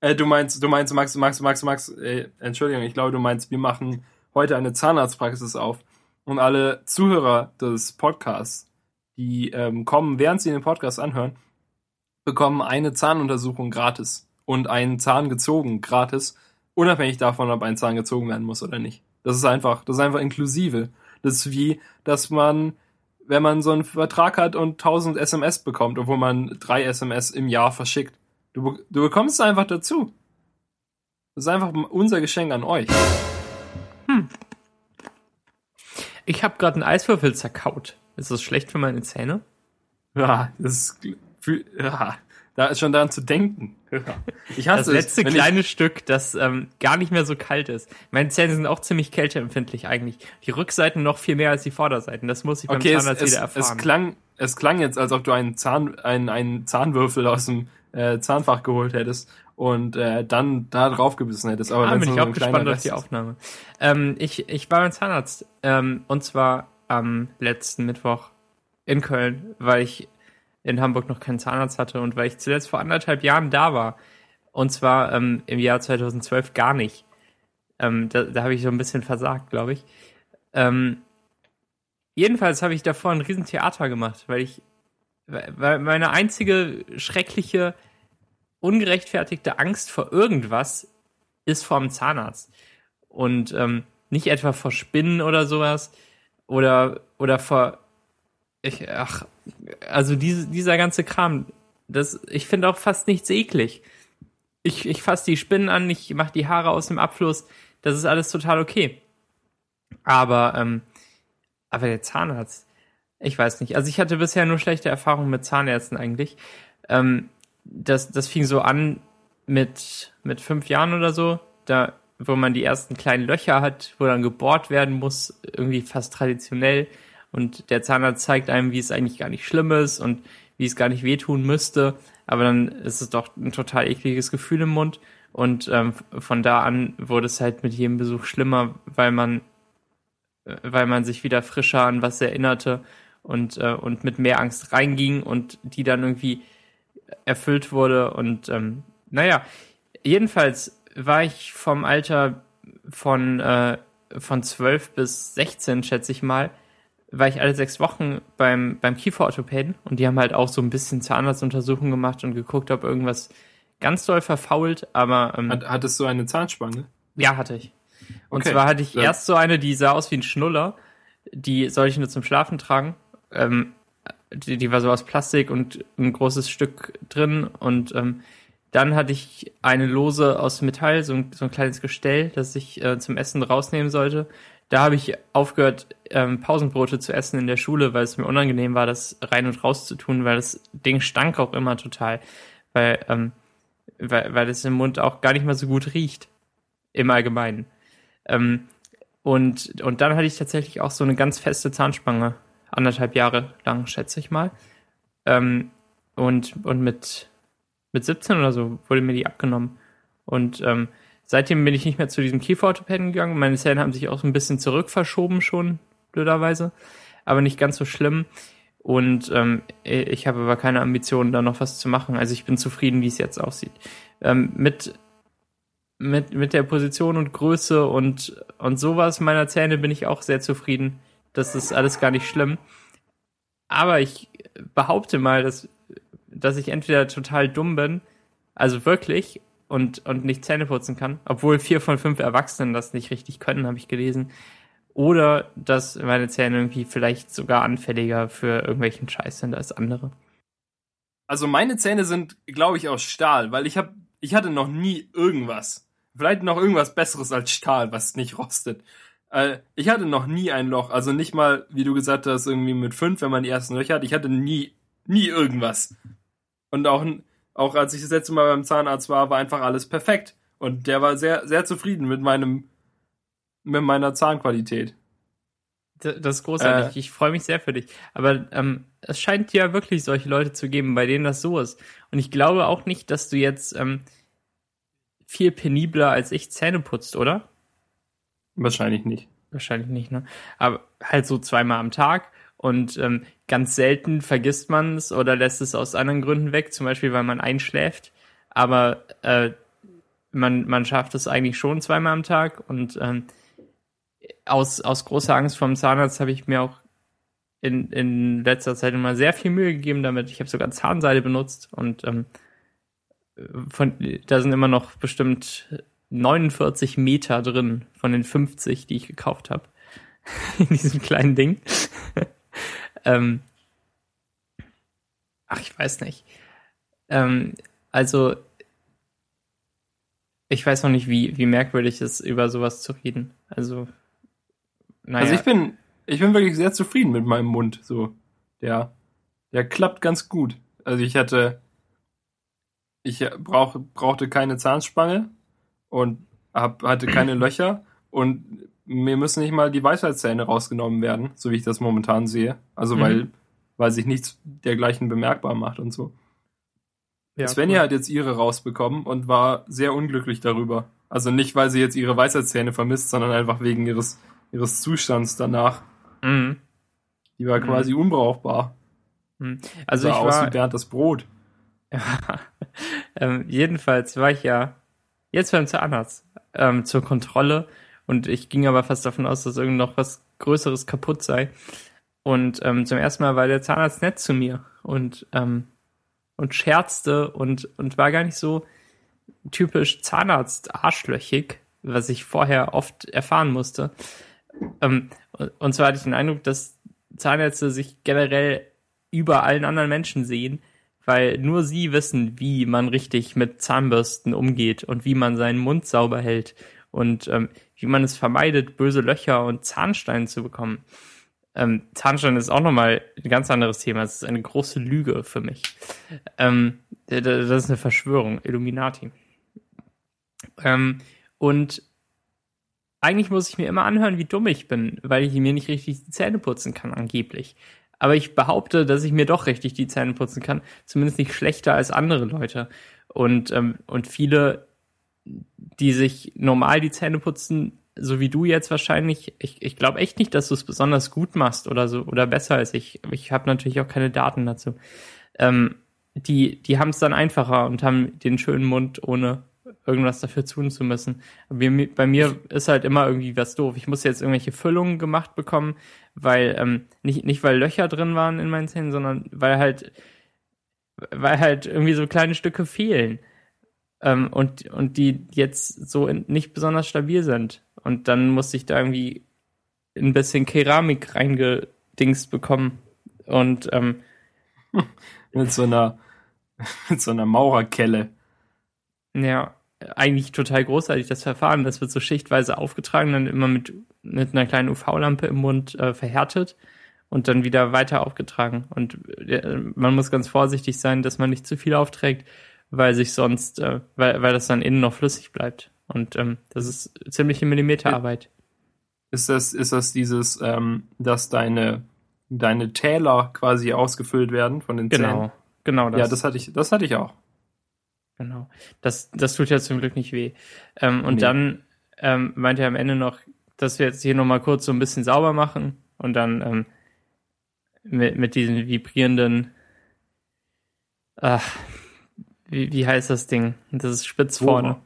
Äh, du meinst, du meinst, Max, Max, Max, Max, äh, Entschuldigung, ich glaube, du meinst, wir machen heute eine Zahnarztpraxis auf. Und alle Zuhörer des Podcasts, die ähm, kommen, während sie den Podcast anhören, bekommen eine Zahnuntersuchung gratis und einen Zahn gezogen gratis, unabhängig davon, ob ein Zahn gezogen werden muss oder nicht. Das ist einfach, das ist einfach inklusive. Das ist wie, dass man, wenn man so einen Vertrag hat und 1000 SMS bekommt, obwohl man drei SMS im Jahr verschickt. Du, du bekommst es einfach dazu. Das ist einfach unser Geschenk an euch. Hm. Ich habe gerade einen Eiswürfel zerkaut. Ist das schlecht für meine Zähne? Ja, das ist, ja, da ist schon daran zu denken. Ich hasse das letzte es, kleine Stück, das ähm, gar nicht mehr so kalt ist. Meine Zähne sind auch ziemlich kälteempfindlich eigentlich. Die Rückseiten noch viel mehr als die Vorderseiten. Das muss ich beim okay, Zahnarzt es, wieder erfahren. Es klang, es klang jetzt, als ob du einen Zahn, einen, einen Zahnwürfel aus dem äh, Zahnfach geholt hättest und äh, dann da drauf gebissen hättest. Aber ah, bin ich auch gespannt auf die Aufnahme. Ähm, ich, ich war beim Zahnarzt ähm, und zwar am letzten Mittwoch in Köln, weil ich in Hamburg noch keinen Zahnarzt hatte und weil ich zuletzt vor anderthalb Jahren da war. Und zwar ähm, im Jahr 2012 gar nicht. Ähm, da da habe ich so ein bisschen versagt, glaube ich. Ähm, jedenfalls habe ich davor ein Riesentheater gemacht, weil ich, weil meine einzige schreckliche, ungerechtfertigte Angst vor irgendwas ist vor dem Zahnarzt. Und ähm, nicht etwa vor Spinnen oder sowas oder, oder vor ich, ach, also diese, dieser ganze Kram, das, ich finde auch fast nichts eklig. Ich, ich fasse die Spinnen an, ich mache die Haare aus dem Abfluss, das ist alles total okay. Aber, ähm, aber der Zahnarzt, ich weiß nicht. Also ich hatte bisher nur schlechte Erfahrungen mit Zahnärzten eigentlich. Ähm, das, das fing so an mit, mit fünf Jahren oder so, da, wo man die ersten kleinen Löcher hat, wo dann gebohrt werden muss, irgendwie fast traditionell und der Zahnarzt zeigt einem, wie es eigentlich gar nicht schlimm ist und wie es gar nicht wehtun müsste, aber dann ist es doch ein total ekliges Gefühl im Mund und ähm, von da an wurde es halt mit jedem Besuch schlimmer, weil man äh, weil man sich wieder frischer an was erinnerte und äh, und mit mehr Angst reinging und die dann irgendwie erfüllt wurde und ähm, naja, jedenfalls war ich vom Alter von äh, von 12 bis 16, schätze ich mal, war ich alle sechs Wochen beim, beim Kieferorthopäden und die haben halt auch so ein bisschen Zahnarztuntersuchungen gemacht und geguckt, ob irgendwas ganz doll verfault, aber. Ähm, Hat, hattest du eine Zahnspange? Ja, hatte ich. Und okay. zwar hatte ich ja. erst so eine, die sah aus wie ein Schnuller, die soll ich nur zum Schlafen tragen. Ähm, die, die war so aus Plastik und ein großes Stück drin und ähm, dann hatte ich eine Lose aus Metall, so ein, so ein kleines Gestell, das ich äh, zum Essen rausnehmen sollte da habe ich aufgehört, ähm, Pausenbrote zu essen in der Schule, weil es mir unangenehm war, das rein und raus zu tun, weil das Ding stank auch immer total, weil, ähm, weil, weil es im Mund auch gar nicht mehr so gut riecht. Im Allgemeinen. Ähm, und, und dann hatte ich tatsächlich auch so eine ganz feste Zahnspange, anderthalb Jahre lang, schätze ich mal. Ähm, und, und mit, mit 17 oder so wurde mir die abgenommen. Und ähm, Seitdem bin ich nicht mehr zu diesem Kieferorthopäden gegangen. Meine Zähne haben sich auch so ein bisschen zurückverschoben schon, blöderweise. Aber nicht ganz so schlimm. Und ähm, ich habe aber keine Ambitionen, da noch was zu machen. Also ich bin zufrieden, wie es jetzt aussieht. Ähm, mit, mit, mit der Position und Größe und, und sowas meiner Zähne bin ich auch sehr zufrieden. Das ist alles gar nicht schlimm. Aber ich behaupte mal, dass, dass ich entweder total dumm bin, also wirklich, und, und nicht Zähne putzen kann, obwohl vier von fünf Erwachsenen das nicht richtig können, habe ich gelesen. Oder dass meine Zähne irgendwie vielleicht sogar anfälliger für irgendwelchen Scheiß sind als andere. Also meine Zähne sind, glaube ich, aus Stahl, weil ich habe, ich hatte noch nie irgendwas. Vielleicht noch irgendwas Besseres als Stahl, was nicht rostet. Äh, ich hatte noch nie ein Loch, also nicht mal, wie du gesagt hast, irgendwie mit fünf, wenn man die ersten Löcher hat. Ich hatte nie, nie irgendwas. Und auch auch als ich das letzte Mal beim Zahnarzt war, war einfach alles perfekt. Und der war sehr, sehr zufrieden mit meinem, mit meiner Zahnqualität. Das ist großartig. Äh, ich freue mich sehr für dich. Aber ähm, es scheint ja wirklich solche Leute zu geben, bei denen das so ist. Und ich glaube auch nicht, dass du jetzt ähm, viel penibler als ich Zähne putzt, oder? Wahrscheinlich nicht. Wahrscheinlich nicht, ne? Aber halt so zweimal am Tag und ähm, ganz selten vergisst man es oder lässt es aus anderen Gründen weg, zum Beispiel weil man einschläft. Aber äh, man, man schafft es eigentlich schon zweimal am Tag und ähm, aus, aus großer Angst vom Zahnarzt habe ich mir auch in, in letzter Zeit immer sehr viel Mühe gegeben damit. Ich habe sogar Zahnseide benutzt und ähm, von, da sind immer noch bestimmt 49 Meter drin von den 50, die ich gekauft habe. in diesem kleinen Ding. ähm, ach, ich weiß nicht. Ähm, also, ich weiß noch nicht, wie, wie merkwürdig es ist, über sowas zu reden. Also, naja. Also ich bin, ich bin wirklich sehr zufrieden mit meinem Mund. So, der, der klappt ganz gut. Also ich hatte, ich brauch, brauchte keine Zahnspange und hab, hatte keine Löcher und mir müssen nicht mal die Weisheitszähne rausgenommen werden, so wie ich das momentan sehe. Also mhm. weil, weil sich nichts dergleichen bemerkbar macht und so. Ja, Svenja cool. hat jetzt ihre rausbekommen und war sehr unglücklich darüber. Also nicht, weil sie jetzt ihre Weisheitszähne vermisst, sondern einfach wegen ihres, ihres Zustands danach. Mhm. Die war mhm. quasi unbrauchbar. Mhm. Also sah ich aus war, wie Bernd das Brot. ähm, jedenfalls war ich ja jetzt beim Zahnarzt ähm, zur Kontrolle und ich ging aber fast davon aus, dass irgend noch was Größeres kaputt sei. Und ähm, zum ersten Mal war der Zahnarzt nett zu mir und ähm, und scherzte und und war gar nicht so typisch Zahnarzt arschlöchig, was ich vorher oft erfahren musste. Ähm, und zwar hatte ich den Eindruck, dass Zahnärzte sich generell über allen anderen Menschen sehen weil nur sie wissen, wie man richtig mit Zahnbürsten umgeht und wie man seinen Mund sauber hält und ähm, wie man es vermeidet, böse Löcher und Zahnsteine zu bekommen. Ähm, Zahnstein ist auch nochmal ein ganz anderes Thema. Es ist eine große Lüge für mich. Ähm, das ist eine Verschwörung, Illuminati. Ähm, und eigentlich muss ich mir immer anhören, wie dumm ich bin, weil ich mir nicht richtig die Zähne putzen kann, angeblich aber ich behaupte, dass ich mir doch richtig die Zähne putzen kann, zumindest nicht schlechter als andere Leute. Und, ähm, und viele, die sich normal die Zähne putzen, so wie du jetzt wahrscheinlich, ich, ich glaube echt nicht, dass du es besonders gut machst oder so oder besser als ich. Ich habe natürlich auch keine Daten dazu. Ähm, die die haben es dann einfacher und haben den schönen Mund ohne irgendwas dafür tun zu müssen. Aber bei mir ist halt immer irgendwie was doof. Ich muss jetzt irgendwelche Füllungen gemacht bekommen, weil ähm, nicht nicht weil Löcher drin waren in meinen Zähnen, sondern weil halt weil halt irgendwie so kleine Stücke fehlen ähm, und und die jetzt so in, nicht besonders stabil sind. Und dann musste ich da irgendwie ein bisschen Keramik reingedingst bekommen und ähm, mit so einer mit so einer Maurerkelle. Ja, eigentlich total großartig, das Verfahren. Das wird so schichtweise aufgetragen, dann immer mit, mit einer kleinen UV-Lampe im Mund äh, verhärtet und dann wieder weiter aufgetragen. Und äh, man muss ganz vorsichtig sein, dass man nicht zu viel aufträgt, weil sich sonst, äh, weil, weil das dann innen noch flüssig bleibt. Und ähm, das ist ziemliche Millimeterarbeit. Ist das, ist das dieses, ähm, dass deine, deine Täler quasi ausgefüllt werden von den genau, Zähnen? Genau, genau das. Ja, das hatte ich, das hatte ich auch. Genau. Das, das tut ja zum Glück nicht weh. Ähm, und nee. dann ähm, meinte er am Ende noch, dass wir jetzt hier nochmal kurz so ein bisschen sauber machen und dann ähm, mit, mit diesen vibrierenden, ach, wie, wie heißt das Ding? Das ist spitz vorne.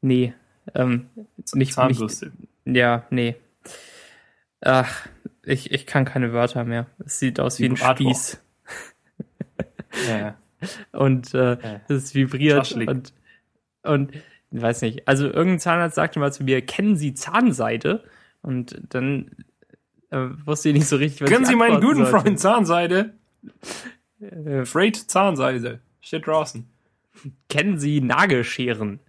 Nee. Ähm, nicht. Nicht, ja, nee. Ach, ich, ich kann keine Wörter mehr. Es sieht aus wie ein Spieß. ja und äh, es vibriert und, und ich weiß nicht. Also irgendein Zahnarzt sagte mal zu mir, kennen Sie Zahnseide? Und dann äh, wusste ich nicht so richtig, was Kennen Sie meinen guten sollte. Freund Zahnseide? Äh, Freight Zahnseide. Steht draußen. Kennen Sie Nagelscheren?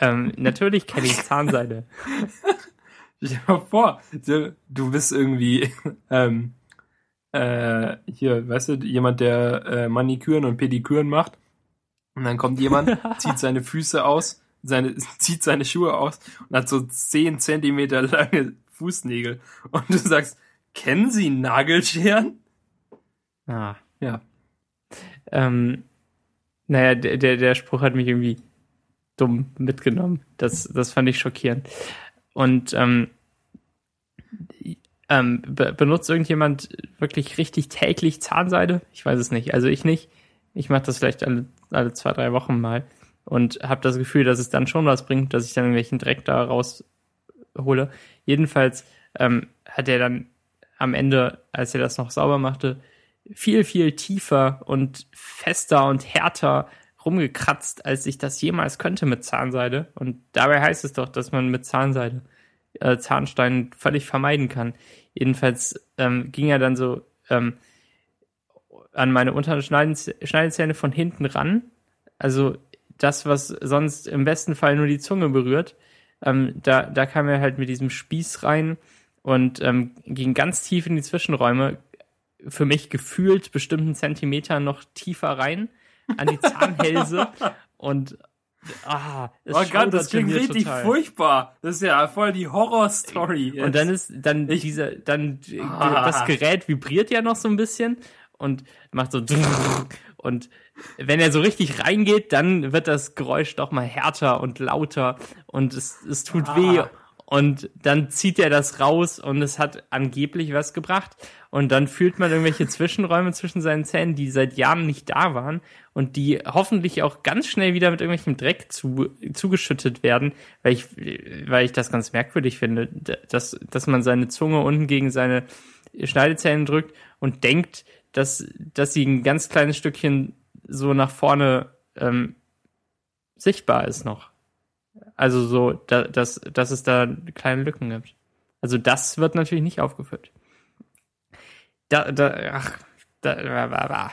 Ähm, natürlich kenne ich Zahnseide. Stell dir mal vor, du bist irgendwie ähm, äh, hier, weißt du, jemand, der äh, Maniküren und Pediküren macht. Und dann kommt jemand, zieht seine Füße aus, seine, zieht seine Schuhe aus und hat so zehn Zentimeter lange Fußnägel. Und du sagst, kennen Sie Nagelscheren? Ah. Ja. Ähm, naja, der, der, der Spruch hat mich irgendwie dumm mitgenommen. Das, das fand ich schockierend. Und ähm, ähm, be benutzt irgendjemand wirklich richtig täglich Zahnseide? Ich weiß es nicht. Also ich nicht. Ich mache das vielleicht alle, alle zwei, drei Wochen mal. und habe das Gefühl, dass es dann schon was bringt, dass ich dann irgendwelchen Dreck da raushole. Jedenfalls ähm, hat er dann am Ende, als er das noch sauber machte, viel, viel tiefer und fester und härter rumgekratzt, als ich das jemals könnte mit Zahnseide. Und dabei heißt es doch, dass man mit Zahnseide äh, Zahnstein völlig vermeiden kann. Jedenfalls ähm, ging er dann so ähm, an meine unteren Schneidezähne von hinten ran. Also das, was sonst im besten Fall nur die Zunge berührt. Ähm, da, da kam er halt mit diesem Spieß rein und ähm, ging ganz tief in die Zwischenräume, für mich gefühlt bestimmten Zentimeter noch tiefer rein an die Zahnhälse und Ah, oh Gott, das klingt richtig total. furchtbar. Das ist ja voll die Horror-Story. Und dann ist dann ich, dieser, dann ah. das Gerät vibriert ja noch so ein bisschen und macht so und wenn er so richtig reingeht, dann wird das Geräusch doch mal härter und lauter und es, es tut ah. weh und dann zieht er das raus und es hat angeblich was gebracht. Und dann fühlt man irgendwelche Zwischenräume zwischen seinen Zähnen, die seit Jahren nicht da waren und die hoffentlich auch ganz schnell wieder mit irgendwelchem Dreck zu, zugeschüttet werden, weil ich, weil ich das ganz merkwürdig finde, dass, dass man seine Zunge unten gegen seine Schneidezähne drückt und denkt, dass, dass sie ein ganz kleines Stückchen so nach vorne ähm, sichtbar ist noch. Also so, da, dass, dass es da kleine Lücken gibt. Also das wird natürlich nicht aufgefüllt. Da, da, ach, da, da, da.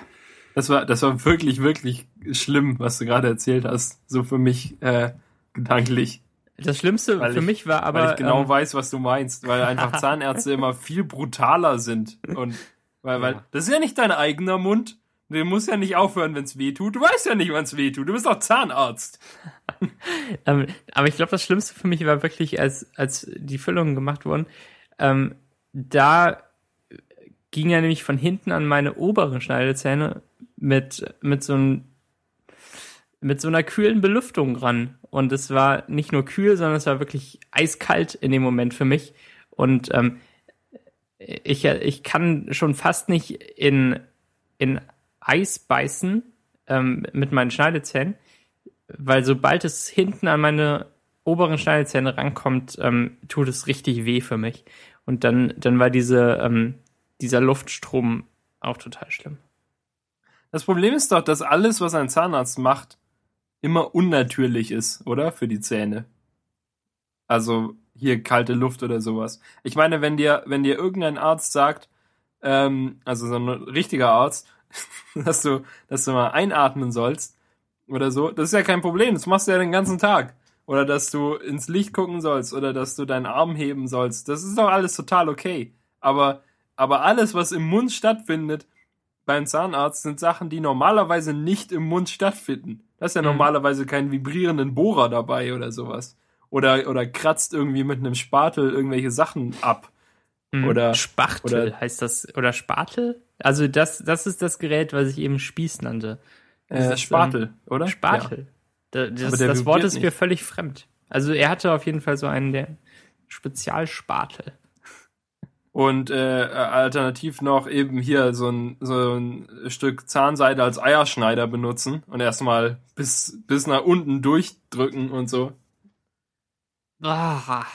Das war, das war wirklich, wirklich schlimm, was du gerade erzählt hast. So für mich äh, gedanklich. Das Schlimmste weil für ich, mich war aber. Weil ich genau ähm, weiß, was du meinst, weil einfach Zahnärzte immer viel brutaler sind. Und weil, weil, das ist ja nicht dein eigener Mund. Du musst ja nicht aufhören, wenn es weh tut. Du weißt ja nicht, wann es weh tut. Du bist doch Zahnarzt. ähm, aber ich glaube, das Schlimmste für mich war wirklich, als, als die Füllungen gemacht wurden. Ähm, da ging er nämlich von hinten an meine oberen Schneidezähne mit, mit so einem mit so einer kühlen Belüftung ran. Und es war nicht nur kühl, sondern es war wirklich eiskalt in dem Moment für mich. Und ähm, ich, ich kann schon fast nicht in, in Eis beißen ähm, mit meinen Schneidezähnen, weil sobald es hinten an meine oberen Schneidezähne rankommt, ähm, tut es richtig weh für mich. Und dann, dann war diese, ähm, dieser Luftstrom auch total schlimm. Das Problem ist doch, dass alles, was ein Zahnarzt macht, immer unnatürlich ist, oder? Für die Zähne. Also hier kalte Luft oder sowas. Ich meine, wenn dir, wenn dir irgendein Arzt sagt, ähm, also so ein richtiger Arzt, dass du, dass du mal einatmen sollst oder so. Das ist ja kein Problem. Das machst du ja den ganzen Tag. Oder dass du ins Licht gucken sollst oder dass du deinen Arm heben sollst. Das ist doch alles total okay. Aber, aber alles, was im Mund stattfindet, beim Zahnarzt sind Sachen, die normalerweise nicht im Mund stattfinden. Da ist ja mhm. normalerweise kein vibrierenden Bohrer dabei oder sowas. Oder, oder kratzt irgendwie mit einem Spatel irgendwelche Sachen ab. Mhm. Oder Spachtel oder, heißt das. Oder Spatel? Also das, das ist das Gerät, was ich eben Spieß nannte. Das äh, Spatel, ähm, oder? Spatel. Ja. Das, das Wort ist nicht. mir völlig fremd. Also er hatte auf jeden Fall so einen der Spezialspatel. Und äh, alternativ noch eben hier so ein, so ein Stück Zahnseide als Eierschneider benutzen und erstmal bis, bis nach unten durchdrücken und so. Ah.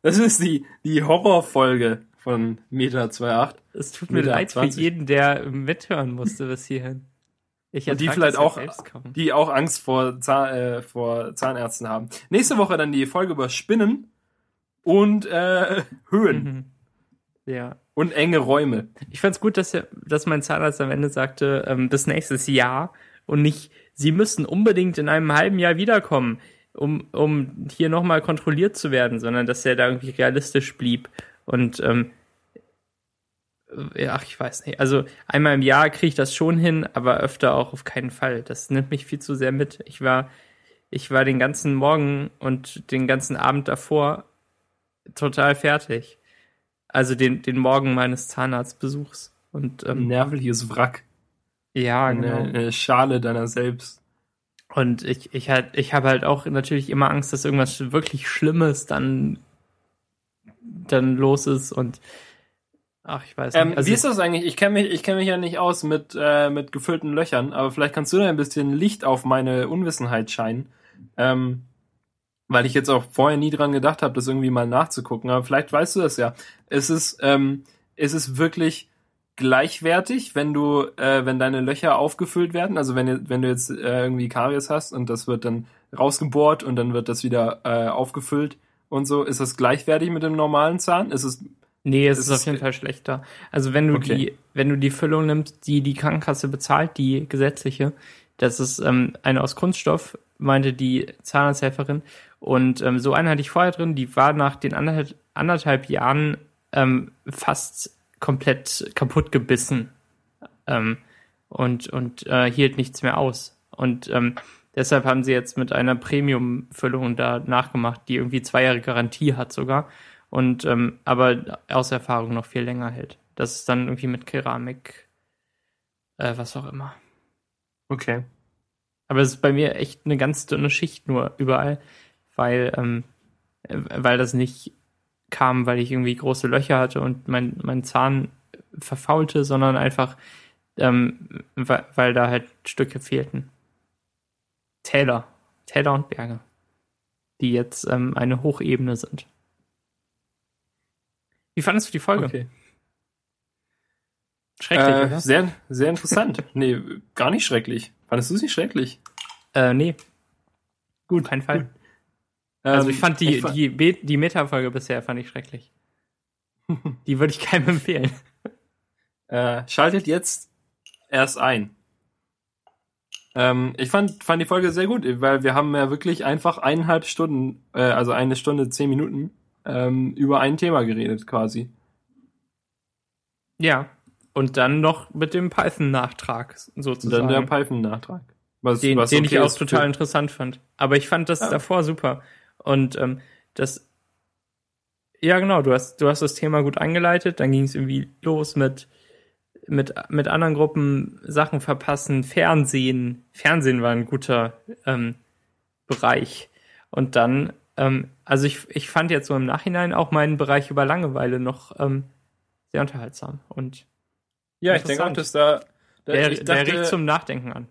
Das ist die, die Horrorfolge von Meter 2.8. Es tut mir leid 20. für jeden, der mithören musste bis hierhin. Ich und die vielleicht auch, die auch Angst vor, Zahn, äh, vor Zahnärzten haben. Nächste Woche dann die Folge über Spinnen und äh, Höhen. Mhm. Ja. Und enge Räume. Ich fand's gut, dass, er, dass mein Zahnarzt am Ende sagte, ähm, bis nächstes Jahr und nicht, Sie müssen unbedingt in einem halben Jahr wiederkommen, um, um hier nochmal kontrolliert zu werden, sondern dass er da irgendwie realistisch blieb und ähm, ach, ich weiß nicht. Also einmal im Jahr kriege ich das schon hin, aber öfter auch auf keinen Fall. Das nimmt mich viel zu sehr mit. Ich war, ich war den ganzen Morgen und den ganzen Abend davor total fertig. Also den, den Morgen meines Zahnarztbesuchs. Und, ähm, Ein nervliches Wrack. Ja, eine, genau. Eine Schale deiner selbst. Und ich, ich halt, ich habe halt auch natürlich immer Angst, dass irgendwas wirklich Schlimmes dann dann los ist und Ach, ich weiß nicht. Ähm, Also wie ist das eigentlich? Ich kenne mich, ich kenne mich ja nicht aus mit äh, mit gefüllten Löchern, aber vielleicht kannst du da ein bisschen Licht auf meine Unwissenheit scheinen, ähm, weil ich jetzt auch vorher nie dran gedacht habe, das irgendwie mal nachzugucken. Aber vielleicht weißt du das ja. Es ist ähm, es ist wirklich gleichwertig, wenn du äh, wenn deine Löcher aufgefüllt werden. Also wenn du- wenn du jetzt äh, irgendwie Karies hast und das wird dann rausgebohrt und dann wird das wieder äh, aufgefüllt und so, ist das gleichwertig mit dem normalen Zahn? Ist es Nee, es Es ist auf jeden Fall schlechter. Also wenn du Okay. die, wenn du die Füllung nimmst, die die Krankenkasse bezahlt, die gesetzliche, das ist ähm, eine aus Kunststoff, meinte die Zahnarzthelferin. Und ähm, so eine hatte ich vorher drin, die war nach den anderthalb, anderthalb Jahren ähm, fast komplett kaputt gebissen ähm, und, und äh, hielt nichts mehr aus. Und ähm, deshalb haben sie jetzt mit einer Premium-Füllung da nachgemacht, die irgendwie zwei Jahre Garantie hat sogar und ähm, aber aus Erfahrung noch viel länger hält. Das ist dann irgendwie mit Keramik, äh, was auch immer. okay? Aber es ist bei mir echt eine ganz dünne Schicht nur überall, weil ähm, äh, weil das nicht kam, weil ich irgendwie große Löcher hatte und mein mein Zahn verfaulte, sondern einfach ähm, weil, weil da halt Stücke fehlten. Täler, Täler und Berge, die jetzt ähm, eine Hochebene sind. Wie fandest du die Folge? Okay. Schrecklich, Äh, oder? sehr, sehr interessant. nee, gar nicht schrecklich. Fandest du es nicht schrecklich? Äh, nee. Gut, kein Fall. Also Ähm, ich fand die, ich fa- die, die Meta-Folge bisher fand ich schrecklich. Die würde ich keinem empfehlen. Äh, schaltet jetzt erst ein. Ähm, ich fand, fand die Folge sehr gut, weil wir haben ja wirklich einfach eineinhalb Stunden, äh, also eine Stunde, zehn Minuten, ähm, über ein Thema geredet quasi. Ja. Und dann noch mit dem Python-Nachtrag sozusagen. dann der Python-Nachtrag. Was, den, was den okay ich auch für- total interessant fand. Aber ich fand das Ja. davor super. Und ähm, das, ja genau, du hast, du hast das Thema gut eingeleitet, dann ging es irgendwie los mit, mit, mit anderen Gruppen Sachen verpassen, Fernsehen. Fernsehen war ein guter ähm, Bereich. Und dann, ähm, also ich, ich fand jetzt so im Nachhinein auch meinen Bereich über Langeweile noch ähm, sehr unterhaltsam. Und Ja, ich denke auch, dass da, da der, ich der dachte, regt zum Nachdenken an.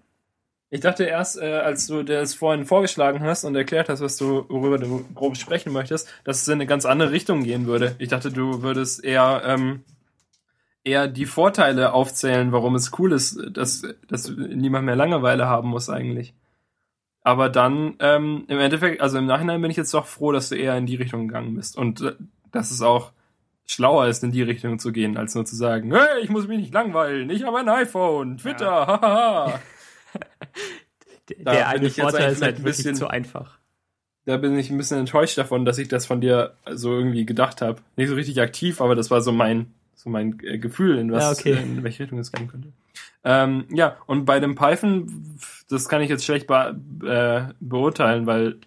Ich dachte erst, äh, als du das vorhin vorgeschlagen hast und erklärt hast, was du, worüber du grob sprechen möchtest, dass es in eine ganz andere Richtung gehen würde. Ich dachte, du würdest eher, ähm, eher die Vorteile aufzählen, warum es cool ist, dass, dass niemand mehr Langeweile haben muss eigentlich. Aber dann, ähm, im Endeffekt, also im Nachhinein bin ich jetzt doch froh, dass du eher in die Richtung gegangen bist. Und äh, dass es auch schlauer ist, in die Richtung zu gehen, als nur zu sagen, hey, ich muss mich nicht langweilen, ich habe ein iPhone, Twitter, hahaha. Da der bin eine Vorteil ist halt ein bisschen- zu einfach. da bin ich ein bisschen enttäuscht davon, dass ich das von dir so irgendwie gedacht habe. Nicht so richtig aktiv, aber das war so mein so mein äh, Gefühl, in was Ja, okay. in welche Richtung es gehen könnte. Ähm, ja, und bei dem Python, das kann ich jetzt schlecht be äh, beurteilen, weil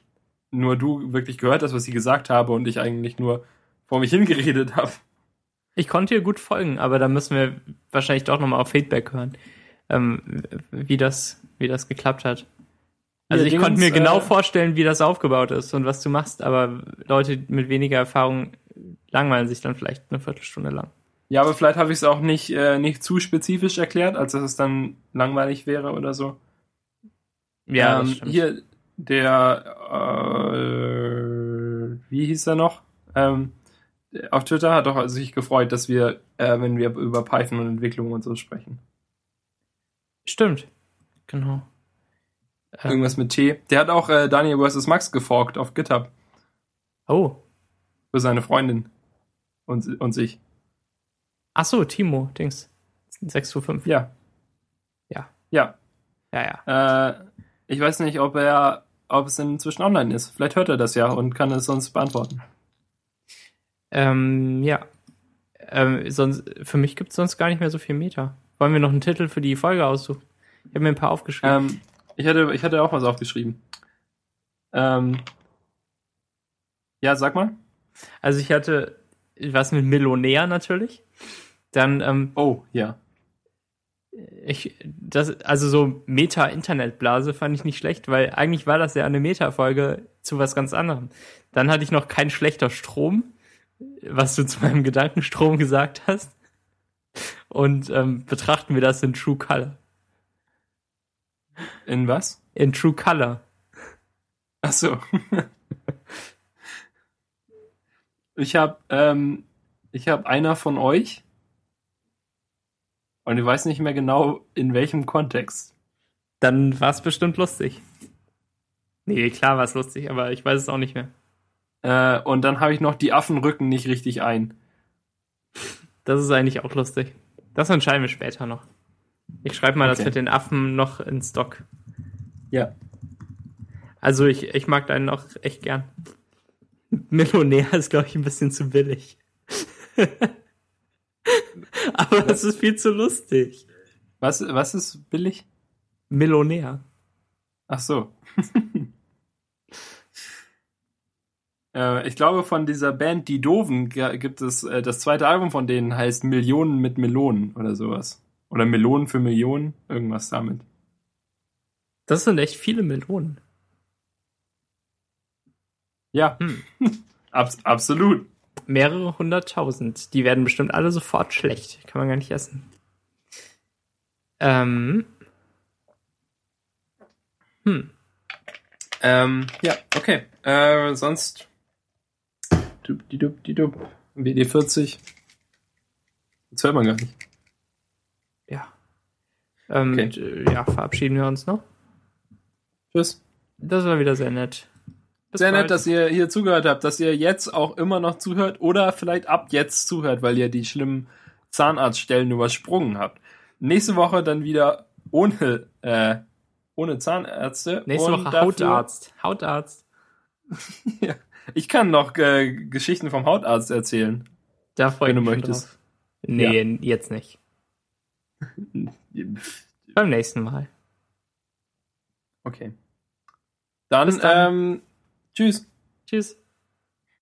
nur du wirklich gehört hast, was ich gesagt habe und ich eigentlich nur vor mich hingeredet habe. Ich konnte dir gut folgen, aber da müssen wir wahrscheinlich doch nochmal auf Feedback hören, ähm, wie das, wie das geklappt hat. Also Ja, ich konnte mir genau äh, vorstellen, wie das aufgebaut ist und was du machst, aber Leute mit weniger Erfahrung langweilen sich dann vielleicht eine Viertelstunde lang. Ja, aber vielleicht habe ich es auch nicht, äh, nicht zu spezifisch erklärt, als dass es dann langweilig wäre oder so. Ja, ähm. Hier, der, äh, wie hieß er noch? Ähm, auf Twitter hat doch sich gefreut, dass wir, äh, wenn wir über Python und Entwicklung und so sprechen. Stimmt. Genau. Ähm, Irgendwas mit T. Der hat auch äh, Daniel vs. Max geforkt auf GitHub Oh. für seine Freundin und, und sich. Ach so, Timo, Dings. 6 zu 5. Ja. Ja. Ja. Ja, ja. Äh, ich weiß nicht, ob er, ob es inzwischen online ist. Vielleicht hört er das ja und kann es sonst beantworten. Ähm, ja. Ähm, sonst, für mich gibt es sonst gar nicht mehr so viel Meter. Wollen wir noch einen Titel für die Folge aussuchen? Ich habe mir ein paar aufgeschrieben. Ähm, ich, hatte, ich hatte auch was aufgeschrieben. Ähm, ja, sag mal. Also ich hatte was mit Millionär natürlich. Dann, ähm, Oh, ja. ich, das, also so Meta-Internetblase fand ich nicht schlecht, weil eigentlich war das ja eine Meta-Folge zu was ganz anderem. Dann hatte ich noch kein schlechter Strom, was du zu meinem Gedankenstrom gesagt hast. und ähm, betrachten wir das in True Color. In was? In True Color. Ach so. ich habe ähm, ich habe einer von euch und ich weiß nicht mehr genau in welchem Kontext. Dann war es bestimmt lustig. Nee, klar war es lustig, aber ich weiß es auch nicht mehr. Äh, und dann habe ich noch die Affen rücken nicht richtig ein. Das ist eigentlich auch lustig. Das entscheiden wir später noch. Ich schreibe mal Okay. das mit den Affen noch in Stock. Ja. Also ich, ich mag deinen auch echt gern. Millionär ist, glaube ich, ein bisschen zu billig. Aber es ist viel zu lustig. Was, was ist billig? Millionär. Ach so. äh, ich glaube, von dieser Band Die Doven gibt es, äh, das zweite Album von denen heißt Millionen mit Melonen oder sowas. Oder Melonen für Millionen, irgendwas damit. Das sind echt viele Melonen. Ja, Hm. abs absolut. Mehrere hunderttausend. Die werden bestimmt alle sofort schlecht. Kann man gar nicht essen. Ähm. Hm. Ähm, ja, okay. Äh, sonst. Dup, die dup, die dup. WD40. Das hört man gar nicht. Ja. Ähm, Okay. Ja, verabschieden wir uns noch. Tschüss. Das war wieder sehr nett. Bis Sehr bald. nett, dass ihr hier zugehört habt, dass ihr jetzt auch immer noch zuhört oder vielleicht ab jetzt zuhört, weil ihr die schlimmen Zahnarztstellen übersprungen habt. Nächste Woche dann wieder ohne, äh, ohne Zahnärzte. Nächste Woche Hautarzt. Hautarzt. Ja. Ich kann noch äh, Geschichten vom Hautarzt erzählen. Da freue ich Wenn du mich möchtest. drauf. Nee, jetzt nicht. Beim nächsten Mal. Okay. Dann, dann. ähm, tschüss. Tschüss.